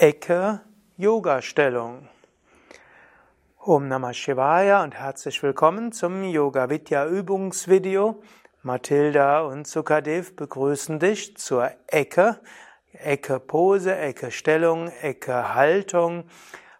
Ecke Yoga-Stellung. Om Namah Shivaya und herzlich willkommen zum Yoga Vidya Übungsvideo. Mathilda und Sukadev begrüßen dich zur Ecke, Ecke Pose, Ecke Stellung, Ecke Haltung,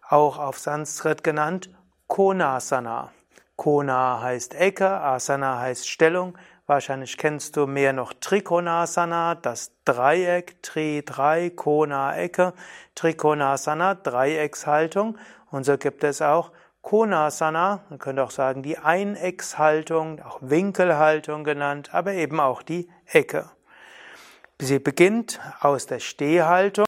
auch auf Sanskrit genannt Konasana. Kona heißt Ecke, Asana heißt Stellung, Wahrscheinlich kennst du mehr noch Trikonasana, das Dreieck, Tri, drei, Kona, Ecke, Trikonasana, Dreieckshaltung. Und so gibt es auch Konasana, man könnte auch sagen die Eineckshaltung, auch Winkelhaltung genannt, aber eben auch die Ecke. Sie beginnt aus der Stehhaltung.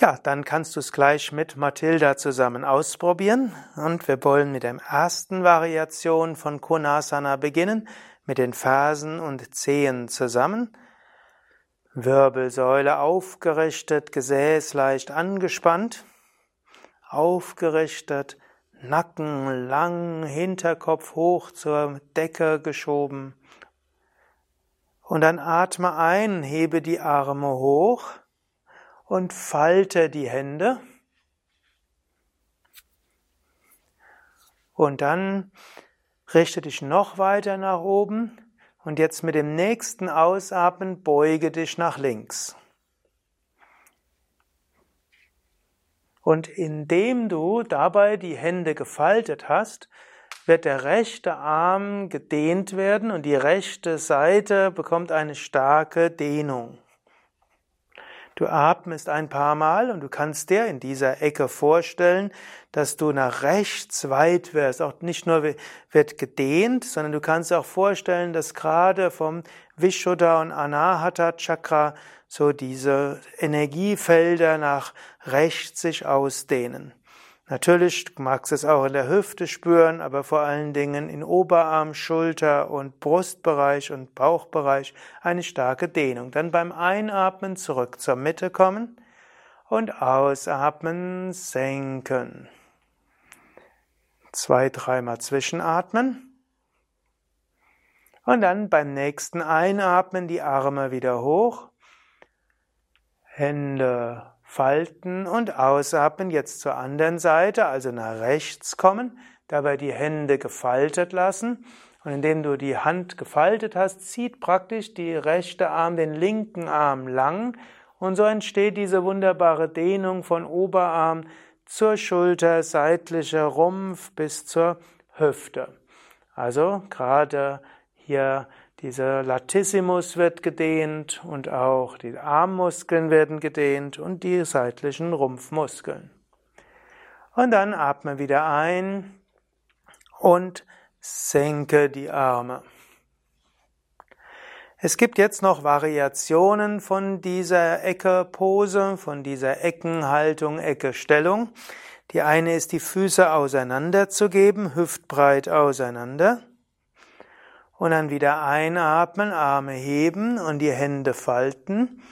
Ja, dann kannst du es gleich mit Mathilda zusammen ausprobieren. Und wir wollen mit der ersten Variation von Konasana beginnen, mit den Fersen und Zehen zusammen. Wirbelsäule aufgerichtet, Gesäß leicht angespannt, aufgerichtet, Nacken lang, Hinterkopf hoch zur Decke geschoben. Und dann atme ein, hebe die Arme hoch und falte die Hände. Und dann richte dich noch weiter nach oben und jetzt mit dem nächsten Ausatmen beuge dich nach links. Und indem du dabei die Hände gefaltet hast, wird der rechte Arm gedehnt werden und die rechte Seite bekommt eine starke Dehnung. Du atmest ein paar Mal und du kannst dir in dieser Ecke vorstellen, dass du nach rechts weit wirst. Auch nicht nur wird gedehnt, sondern du kannst auch vorstellen, dass gerade vom Vishuddha und Anahata Chakra so diese Energiefelder nach rechts sich ausdehnen. Natürlich magst du es auch in der Hüfte spüren, aber vor allen Dingen in Oberarm, Schulter und Brustbereich und Bauchbereich eine starke Dehnung. Dann beim Einatmen zurück zur Mitte kommen und ausatmen senken. Zwei, dreimal zwischenatmen. Und dann beim nächsten Einatmen die Arme wieder hoch. Hände falten und ausatmen. Jetzt zur anderen Seite, also nach rechts kommen, dabei die Hände gefaltet lassen. Und indem du die Hand gefaltet hast, zieht praktisch die rechte Arm den linken Arm lang und so entsteht diese wunderbare Dehnung von Oberarm zur Schulter, seitlicher Rumpf bis zur Hüfte. Also gerade hier dieser Latissimus wird gedehnt und auch die Armmuskeln werden gedehnt und die seitlichen Rumpfmuskeln. Und dann atme wieder ein und senke die Arme. Es gibt jetzt noch Variationen von dieser Ecke-Pose, von dieser Eckenhaltung, Ecke-Stellung. Die eine ist, die Füße auseinanderzugeben, hüftbreit auseinander. Und dann wieder einatmen, Arme heben und die Hände falten.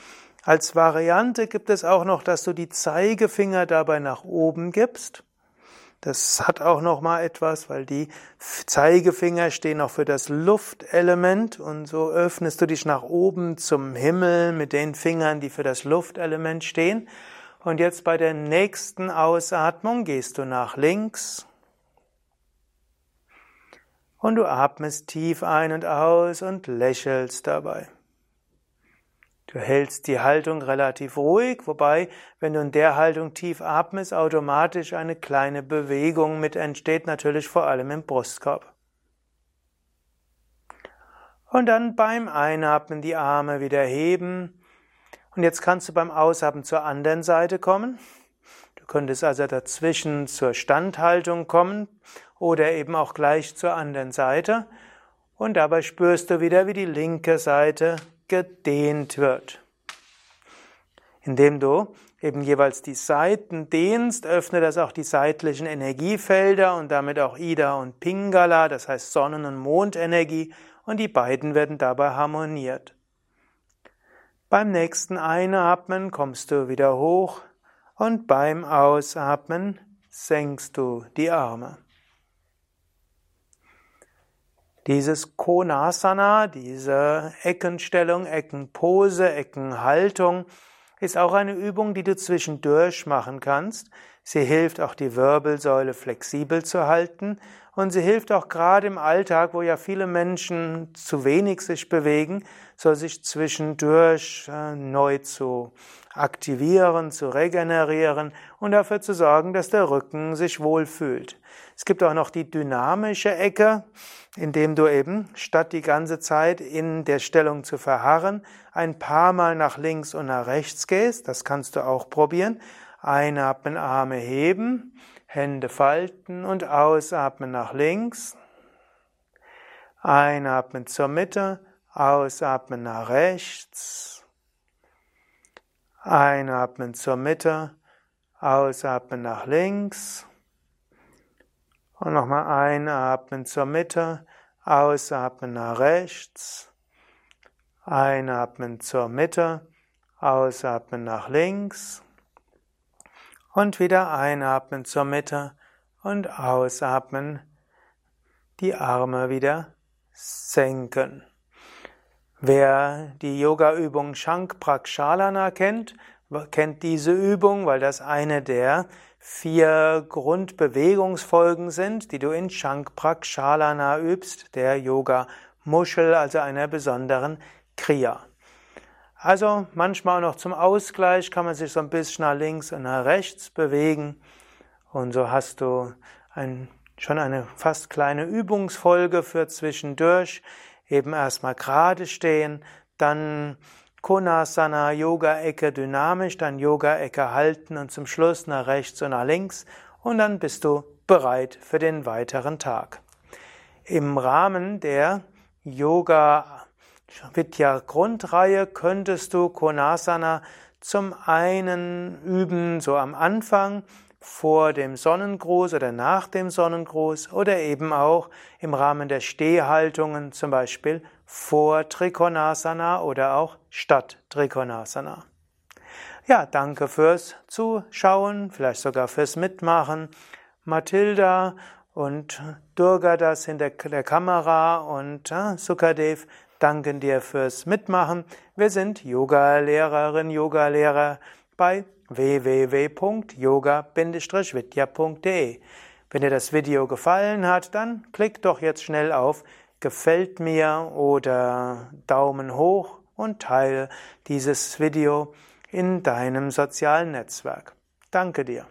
Als Variante gibt es auch noch, dass du die Zeigefinger dabei nach oben gibst. Das hat auch noch mal etwas, weil die Zeigefinger stehen auch für das Luftelement und so öffnest du dich nach oben zum Himmel mit den Fingern, die für das Luftelement stehen. Und jetzt bei der nächsten Ausatmung gehst du nach links und du atmest tief ein und aus und lächelst dabei. Du hältst die Haltung relativ ruhig, wobei, wenn du in der Haltung tief atmest, automatisch eine kleine Bewegung mit entsteht, natürlich vor allem im Brustkorb. Und dann beim Einatmen die Arme wieder heben. Und jetzt kannst du beim Ausatmen zur anderen Seite kommen. Du könntest also dazwischen zur Standhaltung kommen oder eben auch gleich zur anderen Seite. Und dabei spürst du wieder, wie die linke Seite gedehnt wird. Indem du eben jeweils die Seiten dehnst, öffnet das auch die seitlichen Energiefelder und damit auch Ida und Pingala, das heißt Sonnen- und Mondenergie, und die beiden werden dabei harmoniert. Beim nächsten Einatmen kommst du wieder hoch und beim Ausatmen senkst du die Arme. Dieses Konasana, diese Eckenstellung, Eckenpose, Eckenhaltung, ist auch eine Übung, die du zwischendurch machen kannst. Sie hilft auch die Wirbelsäule flexibel zu halten und sie hilft auch gerade im Alltag, wo ja viele Menschen zu wenig sich bewegen, so sich zwischendurch äh, neu zu aktivieren, zu regenerieren und dafür zu sorgen, dass der Rücken sich wohlfühlt. Es gibt auch noch die dynamische Ecke, indem du eben statt die ganze Zeit in der Stellung zu verharren, ein paar Mal nach links und nach rechts gehst. Das kannst du auch probieren. Einatmen, Arme heben, Hände falten und ausatmen nach links. Einatmen zur Mitte, ausatmen nach rechts. Einatmen zur Mitte, ausatmen nach links. Und nochmal einatmen zur Mitte, ausatmen nach rechts. Einatmen zur Mitte, ausatmen nach links. Und wieder einatmen zur Mitte und ausatmen, die Arme wieder senken. Wer die Yoga-Übung Shank Prakshalana kennt, kennt diese Übung, weil das eine der vier Grundbewegungsfolgen sind, die du in Shank Prakshalana übst, der Yoga-Muschel, also einer besonderen Kriya. Also manchmal noch zum Ausgleich kann man sich so ein bisschen nach links und nach rechts bewegen und so hast du ein, schon eine fast kleine Übungsfolge für zwischendurch. Eben erstmal gerade stehen, dann Konasana, Yoga-Ecke dynamisch, dann Yoga-Ecke halten und zum Schluss nach rechts und nach links und dann bist du bereit für den weiteren Tag. Im Rahmen der Yoga Vidya Grundreihe könntest du Konasana zum einen üben, so am Anfang, vor dem Sonnengruß oder nach dem Sonnengruß oder eben auch im Rahmen der Stehhaltungen, zum Beispiel vor Trikonasana oder auch statt Trikonasana. Ja, danke fürs Zuschauen, vielleicht sogar fürs Mitmachen. Mathilda und Durga das hinter der Kamera und äh, Sukadev danken dir fürs Mitmachen. Wir sind Yoga-Lehrerin, Yoga-Lehrer bei www.yoga-vidya.de. Wenn dir das Video gefallen hat, dann klick doch jetzt schnell auf Gefällt mir oder Daumen hoch und teile dieses Video in deinem sozialen Netzwerk. Danke dir.